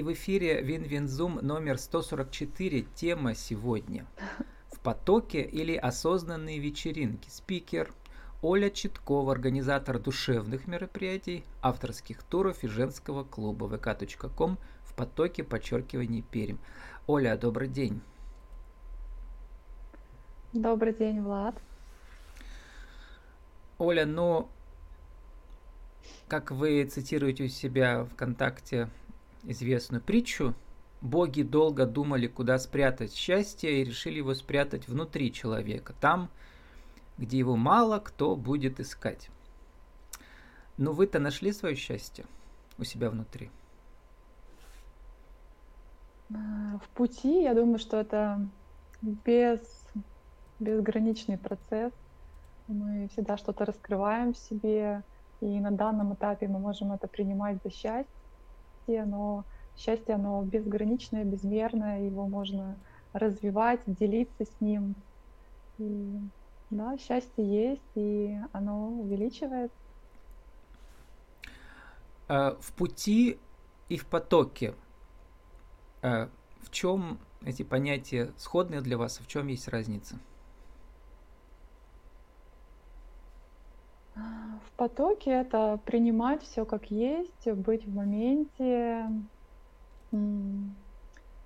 И в эфире Win-Win Zoom номер 144. Тема сегодня «В потоке или осознанные вечеринки». Спикер Оля Читкова, организатор душевных мероприятий, авторских туров и женского клуба vk.com в потоке, подчеркивание perm. Оля, добрый день. Добрый день, Влад. Оля, ну, как вы цитируете у себя ВКонтакте известную притчу, боги долго думали, куда спрятать счастье, и решили его спрятать внутри человека, там, где его мало кто будет искать. Но вы-то нашли свое счастье у себя внутри? А, в пути, я думаю, что это без, безграничный процесс. Мы всегда что-то раскрываем в себе, и на данном этапе мы можем это принимать за счастье, но счастье, оно безграничное, безмерное, его можно развивать, делиться с ним. И да, счастье есть, и оно увеличивает. А, в пути и в потоке а, в чем эти понятия сходные для вас, а в чем есть разница? В потоке это принимать все как есть, быть в моменте,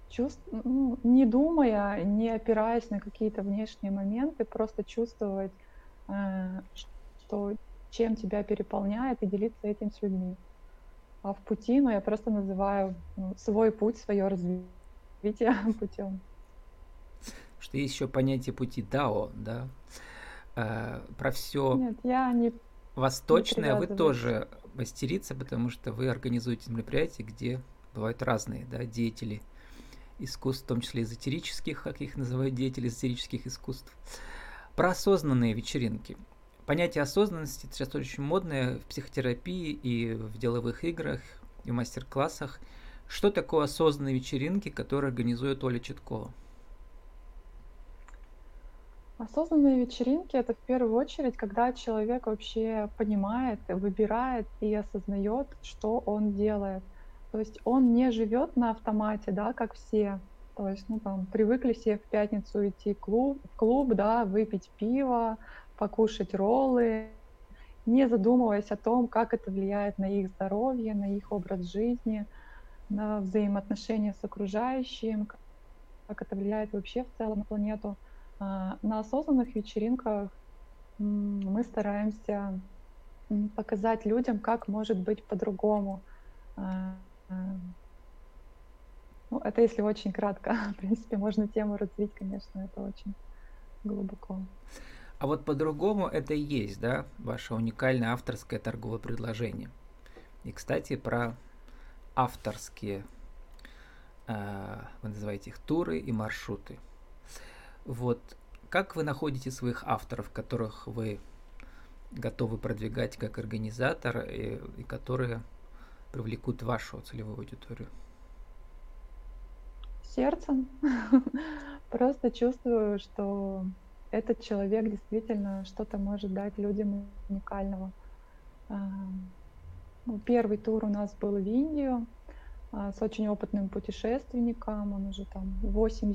чувств, ну, не думая, не опираясь на какие-то внешние моменты, просто чувствовать, э, что чем тебя переполняет, и делиться этим с людьми. А в пути, ну, я просто называю ну, свой путь, свое развитие путем. Что есть еще понятие пути Дао, да? Э, про все Нет, я не восточное не вы тоже мастерица, потому что вы организуете мероприятия, где бывают разные да, деятели – искусств, в том числе эзотерических, как их называют деятели эзотерических искусств. Про осознанные вечеринки. Понятие осознанности сейчас очень модное в психотерапии и в деловых играх, и в мастер-классах. Что такое осознанные вечеринки, которые организует Оля Читкова? Осознанные вечеринки это в первую очередь, когда человек вообще понимает, выбирает и осознает, что он делает. То есть он не живет на автомате, да, как все. То есть, ну, там, привыкли все в пятницу идти в клуб, в клуб, да, выпить пиво, покушать роллы, не задумываясь о том, как это влияет на их здоровье, на их образ жизни, на взаимоотношения с окружающим, как это влияет вообще в целом на планету. А, на осознанных вечеринках мы стараемся показать людям, как может быть по-другому. А, ну, это если очень кратко. В принципе, можно тему развить, конечно, это очень глубоко. А вот по-другому это и есть, да, ваше уникальное авторское торговое предложение. И, кстати, про авторские, э, вы называете их туры и маршруты. Вот как вы находите своих авторов, которых вы готовы продвигать как организатор и, и которые привлекут вашу целевую аудиторию? Сердцем. Просто чувствую, что этот человек действительно что-то может дать людям уникального. А, ну, первый тур у нас был в Индию а, с очень опытным путешественником. Он уже там 8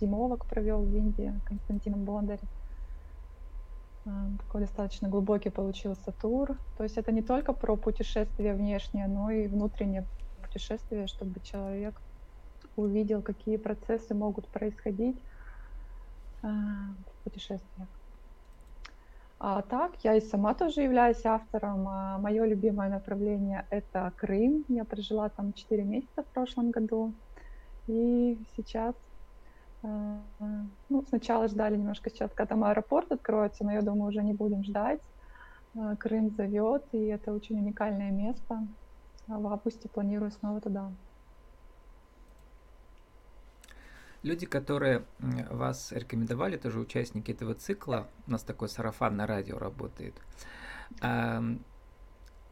зимовок провел в Индии, Константином Бондарем. А, такой достаточно глубокий получился тур. То есть это не только про путешествие внешнее, но и внутреннее путешествие, чтобы человек увидел, какие процессы могут происходить а, в путешествиях. А так, я и сама тоже являюсь автором. А мое любимое направление — это Крым. Я прожила там 4 месяца в прошлом году. И сейчас ну, сначала ждали немножко сейчас, когда там аэропорт откроется, но я думаю, уже не будем ждать. Э, Крым зовет, и это очень уникальное место. В августе планирую снова туда. Люди, которые вас рекомендовали, тоже участники этого цикла, у нас такой сарафан на радио работает,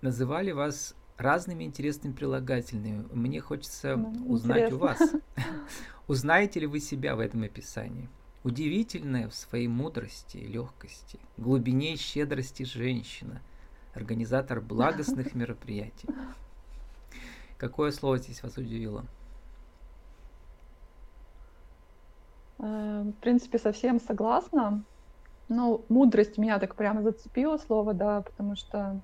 называли вас разными интересными прилагательными. Мне хочется ну, узнать интересно. у вас, узнаете ли вы себя в этом описании. Удивительная в своей мудрости и легкости, глубине и щедрости женщина, организатор благостных мероприятий. Какое слово здесь вас удивило? Э, в принципе, совсем согласна. Ну, мудрость меня так прямо зацепило слово, да, потому что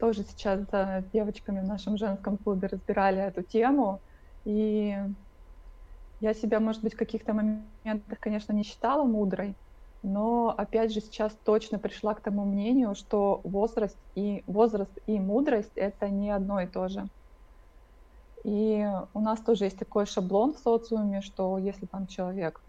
тоже сейчас с девочками в нашем женском клубе разбирали эту тему, и я себя, может быть, в каких-то моментах, конечно, не считала мудрой, но опять же сейчас точно пришла к тому мнению, что возраст и возраст и мудрость это не одно и то же. И у нас тоже есть такой шаблон в социуме, что если там человек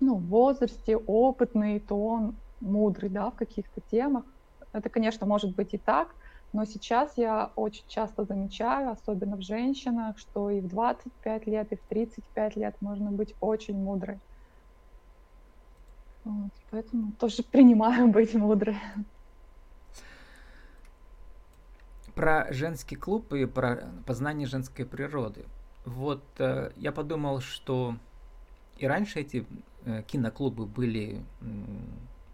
ну, в возрасте опытный, то он мудрый, да, в каких-то темах. Это, конечно, может быть и так, но сейчас я очень часто замечаю, особенно в женщинах, что и в 25 лет, и в 35 лет можно быть очень мудрой. Вот, поэтому тоже принимаю быть мудрой. Про женский клуб и про познание женской природы. Вот э, я подумал, что и раньше эти э, киноклубы были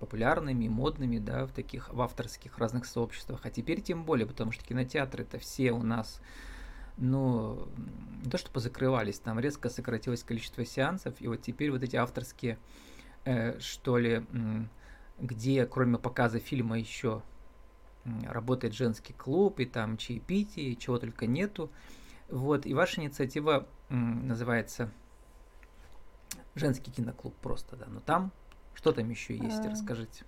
популярными, модными, да, в таких, в авторских разных сообществах. А теперь тем более, потому что кинотеатры это все у нас, ну, не то что позакрывались, там резко сократилось количество сеансов, и вот теперь вот эти авторские, э, что ли, где кроме показа фильма еще работает женский клуб, и там чаепитие, и чего только нету. Вот, и ваша инициатива называется женский киноклуб просто, да, но там что там еще есть? Э, Расскажите.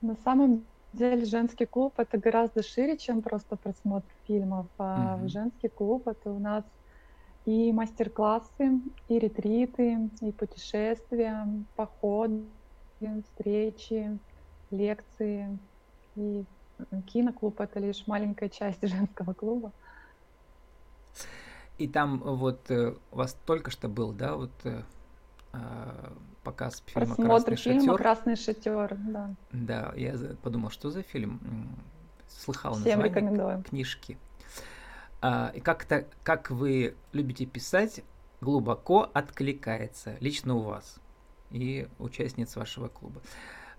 На самом деле женский клуб это гораздо шире, чем просто просмотр фильмов. А угу. женский клуб это у нас и мастер-классы, и ретриты, и путешествия, походы, встречи, лекции. И киноклуб это лишь маленькая часть женского клуба. И там вот э, у вас только что был, да, вот э, показ фильма Просмотр «Красный фильма шатер». «Красный шатер», да. Да, я подумал, что за фильм? Слыхал Всем название рекомендуем. книжки. А, и как-то, как вы любите писать, глубоко откликается лично у вас и участниц вашего клуба.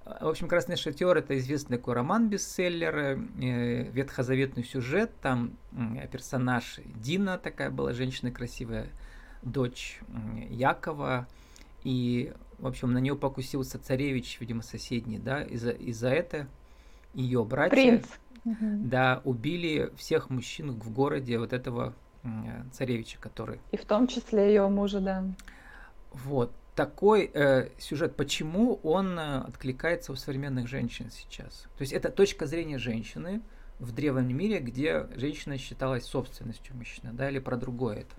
В общем, «Красный шатер» — это известный такой роман-бестселлер, э, ветхозаветный сюжет, там персонаж Дина такая была, женщина красивая, дочь Якова, и, в общем, на нее покусился царевич, видимо, соседний, да, и за, и за это ее братья, Принц. да, убили всех мужчин в городе вот этого царевича, который... И в том числе ее мужа, да. Вот. Такой э, сюжет, почему он э, откликается у современных женщин сейчас? То есть это точка зрения женщины в древнем мире, где женщина считалась собственностью мужчины, да, или про другое это?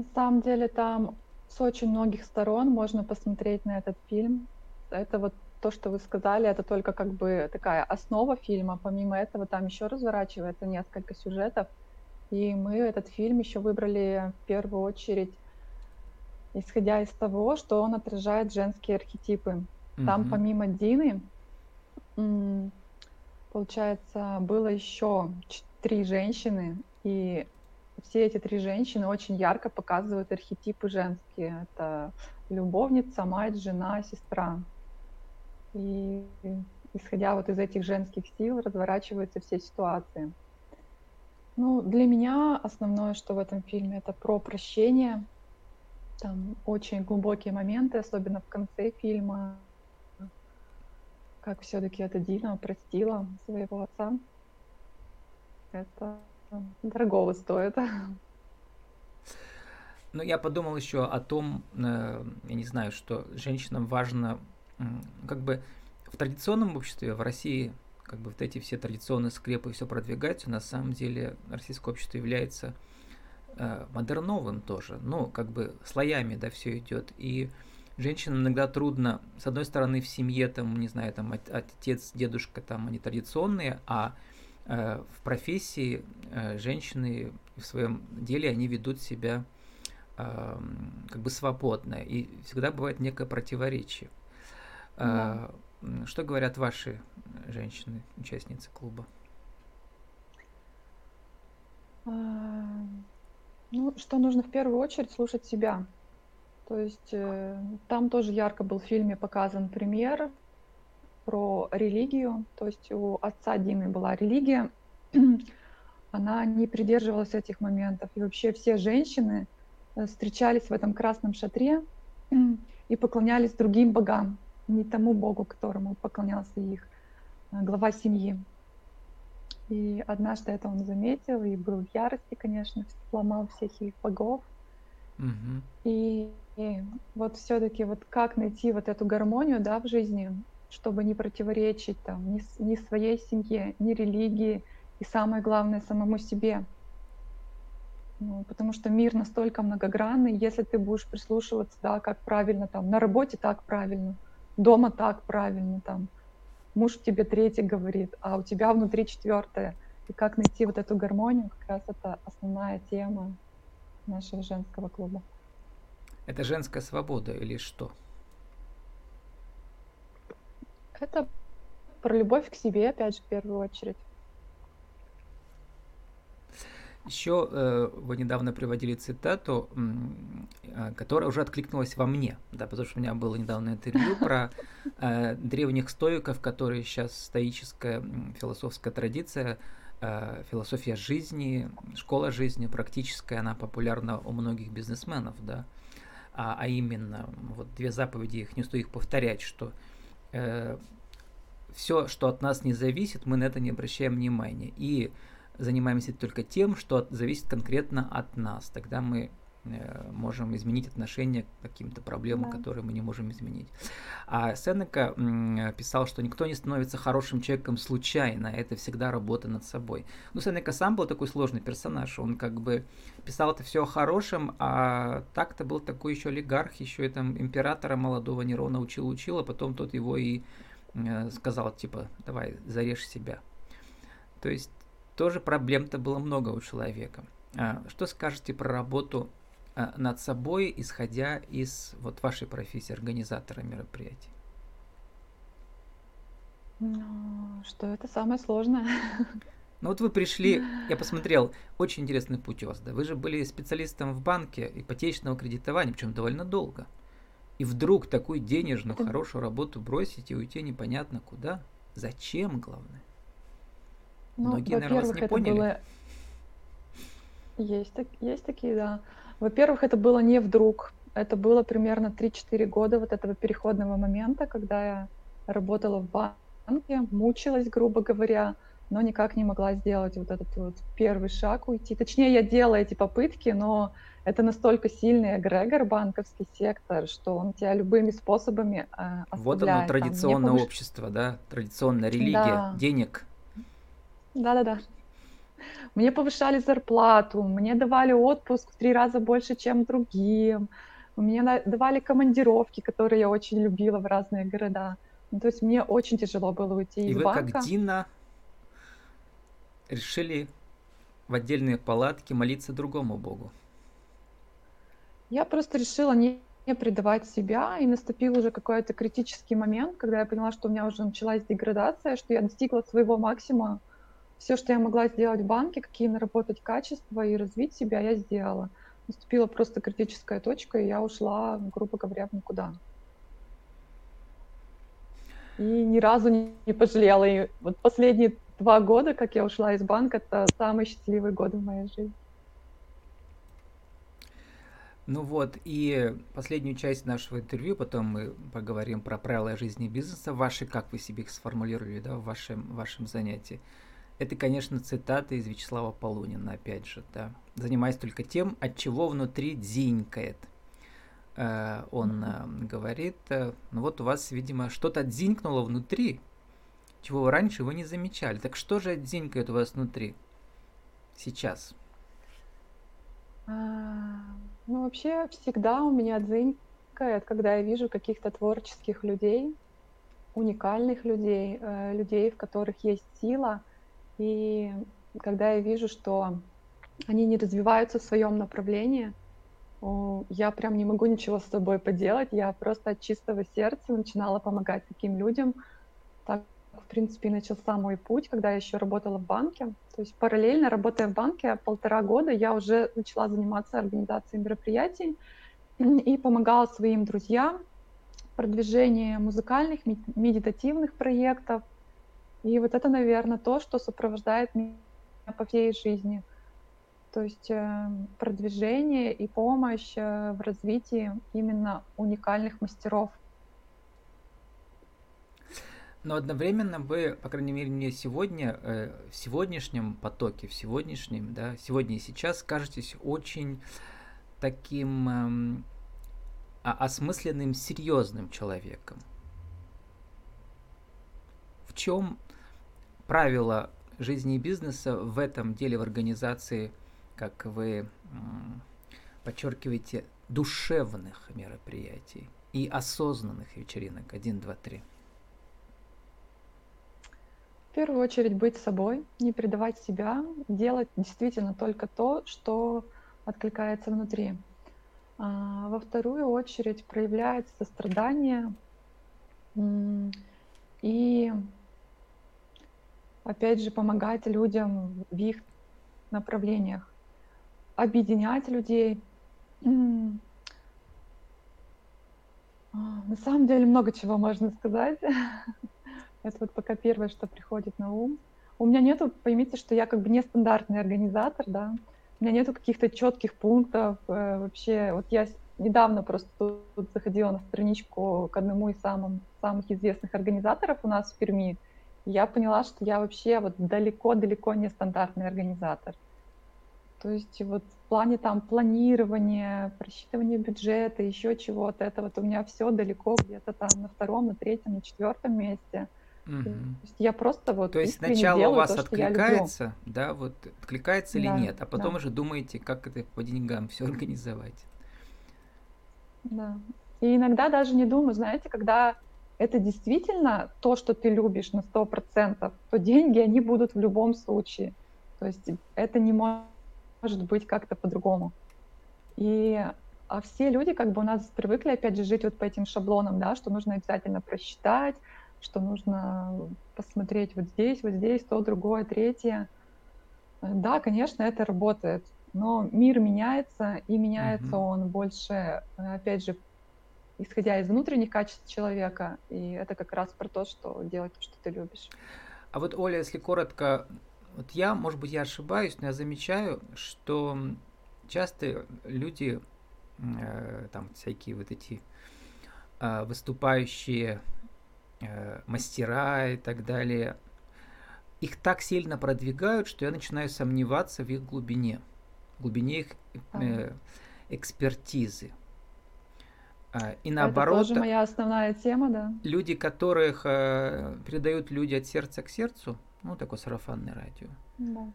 На самом деле там с очень многих сторон можно посмотреть на этот фильм. Это вот то, что вы сказали, это только как бы такая основа фильма. Помимо этого там еще разворачивается несколько сюжетов. И мы этот фильм еще выбрали в первую очередь, исходя из того, что он отражает женские архетипы. Mm-hmm. Там помимо Дины, получается, было еще три женщины, и все эти три женщины очень ярко показывают архетипы женские. Это любовница, мать, жена, сестра. И исходя вот из этих женских сил разворачиваются все ситуации. Ну, для меня основное, что в этом фильме, это про прощение. Там очень глубокие моменты, особенно в конце фильма, как все-таки эта Дина простила своего отца. Это дорогого стоит. Ну, я подумал еще о том, э, я не знаю, что женщинам важно, как бы в традиционном обществе, в России, как бы вот эти все традиционные скрепы все продвигаются, на самом деле российское общество является э, модерновым тоже, ну, как бы слоями, да, все идет, и женщинам иногда трудно, с одной стороны, в семье, там, не знаю, там, отец, дедушка, там, они традиционные, а в профессии э, женщины в своем деле они ведут себя как бы свободно, и всегда бывает некое противоречие. Да. Что говорят ваши женщины, участницы клуба? А, ну, что нужно в первую очередь слушать себя. То есть э, там тоже ярко был в фильме показан пример про религию. То есть у отца Димы была религия. она не придерживалась этих моментов. И вообще все женщины э, встречались в этом красном шатре и поклонялись другим богам, не тому богу, которому поклонялся их э, глава семьи. И однажды это он заметил и был в ярости, конечно, сломал всех их богов. Мгм. И, и вот все-таки вот как найти вот эту гармонию, да, в жизни, чтобы не противоречить там ни, ни своей семье, ни религии, и самое главное самому себе. Ну, потому что мир настолько многогранный, если ты будешь прислушиваться, да, как правильно там, на работе так правильно, дома так правильно там, муж тебе третий говорит, а у тебя внутри четвертое. И как найти вот эту гармонию, как раз это основная тема нашего женского клуба. Это женская свобода или что? Это про любовь к себе, опять же, в первую очередь. Еще э, вы недавно приводили цитату, э, которая уже откликнулась во мне, да, потому что у меня было недавно интервью про э, древних стоиков, которые сейчас стоическая философская традиция, э, философия жизни, школа жизни практическая, она популярна у многих бизнесменов, да, а, а именно вот две заповеди, их не стоит повторять, что э, все, что от нас не зависит, мы на это не обращаем внимания. И занимаемся только тем, что от, зависит конкретно от нас. Тогда мы э, можем изменить отношение к каким-то проблемам, Да. которые мы не можем изменить. А Сенека писал, что никто не становится хорошим человеком случайно, это всегда работа над собой. Ну, Сенека сам был такой сложный персонаж, он как бы писал это все о хорошем, а так-то был такой еще олигарх, еще и там императора молодого Нерона учил-учил, а потом тот его и э, сказал, типа, давай, зарежь себя. То есть тоже проблем-то было много у человека. А, что скажете про работу а, над собой, исходя из вот вашей профессии организатора мероприятий? Ну, что это самое сложное. Ну вот вы пришли, я посмотрел, очень интересный путь у вас, да. Вы же были специалистом в банке ипотечного кредитования, причем довольно долго. И вдруг такую денежную, Это- хорошую работу бросить и уйти непонятно куда. Зачем, главное? Ну, Многие, наверное, вас не это поняли. было... Есть, так- есть такие, да. Во-первых, это было не вдруг. Это было примерно 3-4 года вот этого переходного момента, когда я работала в банке, мучилась, грубо говоря, но никак не могла сделать вот этот вот первый шаг уйти. Точнее, я делала эти попытки, но это настолько сильный эгрегор, банковский сектор, что он тебя любыми способами э, Вот оно, оставляет. Там, не традиционное повыш- общество, да, традиционная религия, Да. денег. Да-да-да. Мне повышали зарплату, мне давали отпуск в три раза больше, чем другим. Мне давали командировки, которые я очень любила в разные города. Ну, то есть мне очень тяжело было уйти И из вы, банка. как Дина, решили в отдельные палатки молиться другому богу. Я просто решила не, не предавать себя, и наступил уже какой-то критический момент, когда я поняла, что у меня уже началась деградация, что я достигла своего максимума. Все, что я могла сделать в банке, какие наработать качества и развить себя, я сделала. Наступила просто критическая точка, и я ушла, грубо говоря, в никуда. И ни разу не, пожалела. И вот последние два года, как я ушла из банка, это самые счастливые годы в моей жизни. Ну вот, и последнюю часть нашего интервью, потом мы поговорим про правила жизни бизнеса, ваши, как вы себе их сформулировали, да, в вашем, вашем занятии. Это, конечно, цитата из Вячеслава Полунина, опять же, да. Занимаясь только тем, от чего внутри дзинькает. Э, Он э, говорит, э, ну вот у вас, видимо, что-то дзинькнуло внутри, чего раньше вы не замечали. Так что же дзинькает у вас внутри сейчас? А, Ну, вообще, всегда у меня дзынькает, когда я вижу каких-то творческих людей, уникальных людей, людей, в которых есть сила. И когда я вижу, что они не развиваются в своем направлении, я прям не могу ничего с собой поделать. Я просто от чистого сердца начинала помогать таким людям. Так, в принципе, начался мой путь, когда я еще работала в банке. То есть параллельно, работая в банке полтора года, я уже начала заниматься организацией мероприятий и помогала своим друзьям в продвижении музыкальных, мед- медитативных проектов. И вот это, наверное, то, что сопровождает по всей жизни. То есть э, продвижение и помощь э, в развитии именно уникальных мастеров. Но одновременно вы, по крайней мере, мне сегодня, э, в сегодняшнем потоке, в сегодняшнем, да, сегодня и сейчас кажетесь очень таким эм, осмысленным, серьезным человеком. В чем правило жизни и бизнеса в этом деле, в организации, как вы подчеркиваете, душевных мероприятий и осознанных вечеринок? Один, два, три. В первую очередь быть собой, не предавать себя, делать действительно только то, что откликается внутри. А во вторую очередь проявлять сострадание и опять же помогать людям в их направлениях, объединять людей. А, на самом деле много чего можно сказать. Это вот пока первое, что приходит на ум. У меня нету, поймите, что я как бы нестандартный организатор, да. У меня нету каких-то четких пунктов. Э, вообще, вот я недавно просто тут заходила на страничку к одному из самым, самых известных организаторов у нас в Перми. Я поняла, что я вообще вот далеко-далеко не стандартный организатор. То есть вот в плане там планирования, просчитывания бюджета, еще чего-то, это вот у меня все далеко где-то там на втором, на третьем, на четвертом месте. Угу. То есть я просто вот. То есть сначала у вас то, откликается, да, вот откликается или да, нет, а потом да. уже думаете, как это по деньгам все организовать. Да. И иногда даже не думаю, знаете, когда это действительно то, что ты любишь на сто процентов, то деньги, они будут в любом случае. То есть это не может быть как-то по-другому. И а все люди как бы у нас привыкли, опять же, жить вот по этим шаблонам, да, что нужно обязательно просчитать, что нужно посмотреть вот здесь, вот здесь, то, другое, третье. Да, конечно, это работает, но мир меняется, и меняется mm-hmm. он больше, опять же, исходя из внутренних качеств человека, и это как раз про то, что делать то, что ты любишь. А вот, Оля, если коротко, вот я, может быть, я ошибаюсь, но я замечаю, что часто люди, э, там всякие вот эти э, выступающие Э, мастера и так далее, их так сильно продвигают, что я начинаю сомневаться в их глубине, глубине их э, экспертизы. А, и наоборот, это тоже моя основная тема, да. Люди, которых э, передают люди от сердца к сердцу, ну такое сарафанное радио. Да.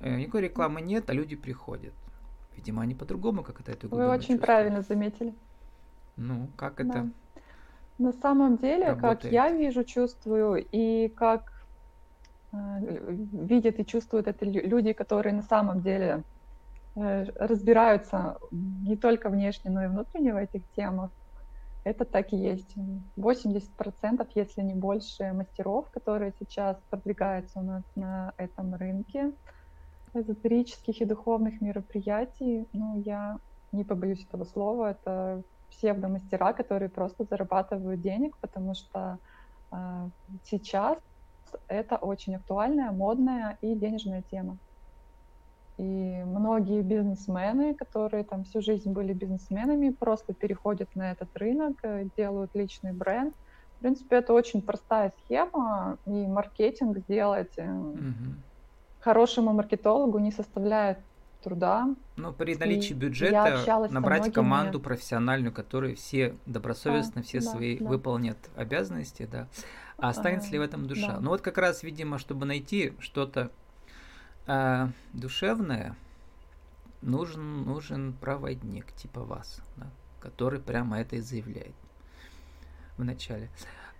Э, никакой рекламы нет, а люди приходят. Видимо, они по-другому как это эту Вы очень чувствуют. правильно заметили. Ну, как да. это на самом деле, работает. как я вижу, чувствую, и как э, видят и чувствуют это люди, которые на самом деле разбираются не только внешне, но и внутренне в этих темах, это так и есть. 80%, если не больше, мастеров, которые сейчас продвигаются у нас на этом рынке эзотерических и духовных мероприятий, ну, я не побоюсь этого слова, это псевдомастера, которые просто зарабатывают денег, потому что э, сейчас это очень актуальная, модная и денежная тема. И многие бизнесмены, которые там всю жизнь были бизнесменами, просто переходят на этот рынок, э, делают личный бренд. В принципе, это очень простая схема, и маркетинг сделать mm-hmm. хорошему маркетологу не составляет труда. Но при наличии бюджета набрать команду профессиональную, которые все добросовестно, а, все да, свои да. выполнят обязанности, да. А останется а, ли в этом душа? Да. Ну вот как раз, видимо, чтобы найти что-то а, душевное, нужен, нужен проводник типа вас, да, который прямо это и заявляет в начале.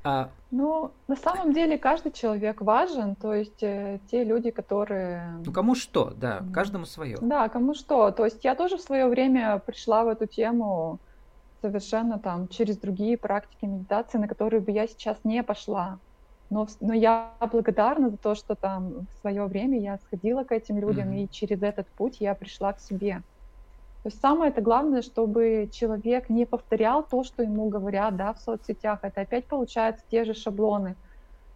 А... Ну, на самом деле каждый человек важен, то есть э, те люди, которые... Ну, кому что, да, каждому свое. Да, кому что. То есть я тоже в свое время пришла в эту тему совершенно там через другие практики медитации, на которые бы я сейчас не пошла. Но, но я благодарна за то, что там в свое время я сходила к этим людям, mm-hmm. и через этот путь я пришла к себе. То есть самое это главное, чтобы человек не повторял то, что ему говорят да, в соцсетях. Это опять получается те же шаблоны.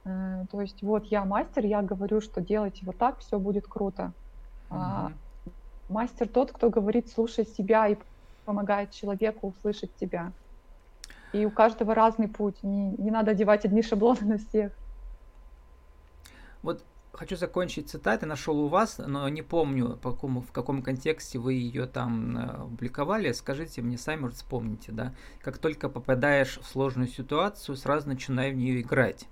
Э, то есть вот я мастер, я говорю, что делайте вот так, все будет круто. А мастер тот, кто говорит, слушай себя и помогает человеку услышать тебя. И у каждого разный путь. Не, не надо одевать одни шаблоны на всех. Вот хочу закончить цитатой, нашел у вас, но не помню, по какому, в каком контексте вы ее там э, публиковали. Скажите мне сами, вот вспомните, да. Как только попадаешь в сложную ситуацию, сразу начинай в нее играть.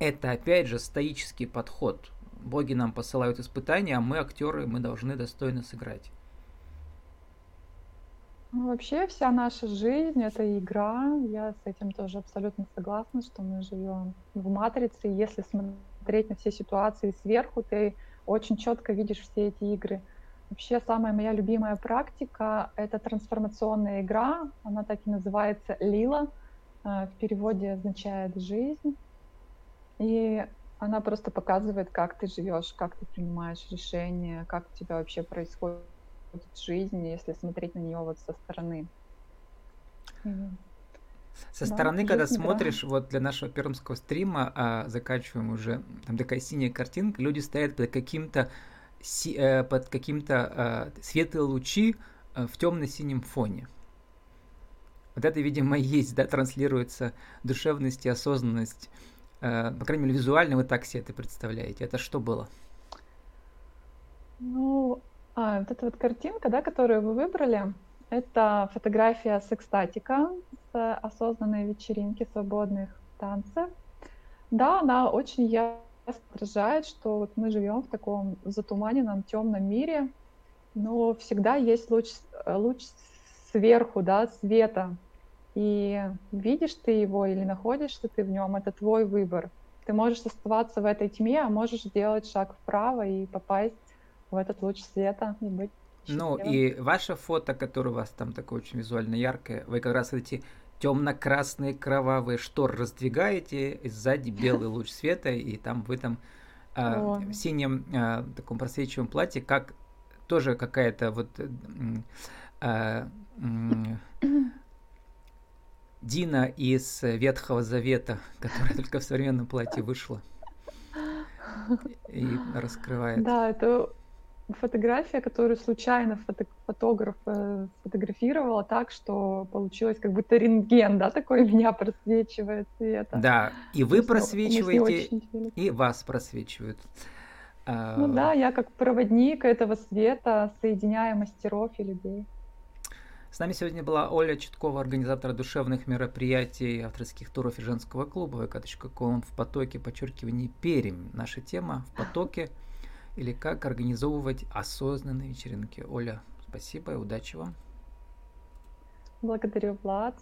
Это, опять же, стоический подход. Боги нам посылают испытания, а мы, актеры, мы должны достойно сыграть. Ну, вообще вся наша жизнь — это игра. Я с этим тоже абсолютно согласна, что мы живем в матрице. Если смотреть на все ситуации сверху, ты очень четко видишь все эти игры. Вообще самая моя любимая практика — это трансформационная игра. Она так и называется «Лила». Э, в переводе означает «жизнь». И она просто показывает, как ты живешь, как ты принимаешь решения, как у тебя вообще происходит жизнь, если смотреть на нее вот со стороны. Со да, стороны, когда смотришь, вот для нашего пермского стрима, а, заканчиваем уже, там такая синяя картинка, люди стоят под каким-то си, э, под каким-то э, светлые лучи э, в темно-синем фоне. Вот это, видимо, есть, да, транслируется душевность и осознанность. Э, по крайней мере, визуально вы так себе это представляете. Это что было? Ну, а, вот эта вот картинка, да, которую вы выбрали, это фотография секстатика с осознанной вечеринки свободных танцев. Да, она очень ясно отражает, что вот мы живем в таком затуманенном темном мире, но всегда есть луч, луч сверху, да, света. И видишь ты его или находишься ты в нем, это твой выбор. Ты можешь оставаться в этой тьме, а можешь сделать шаг вправо и попасть в этот луч света и быть Ну и ваше фото, которое у вас там такое очень визуально яркое, вы как раз эти темно-красные кровавые шторы раздвигаете, и сзади белый луч света, и там в этом э, в синем э, таком просвечиваемом платье, как тоже какая-то вот э, Дина из Ветхого Завета, которая только в современном платье вышла и раскрывает. Да, это фотография, которую случайно фото фотограф э, сфотографировала так, что получилось как будто рентген, да, такой меня просвечивает света. Да, и вы просвечиваете, и вас просвечивают. Ну да, я как проводник этого света соединяю мастеров и людей. С нами сегодня была Оля Читкова, организатор душевных мероприятий, авторских туров и женского клуба vk.com в потоке, подчеркивание Пермь. Наша тема в потоке – или как организовывать осознанные вечеринки. Оля, спасибо и удачи вам. Благодарю, Влад.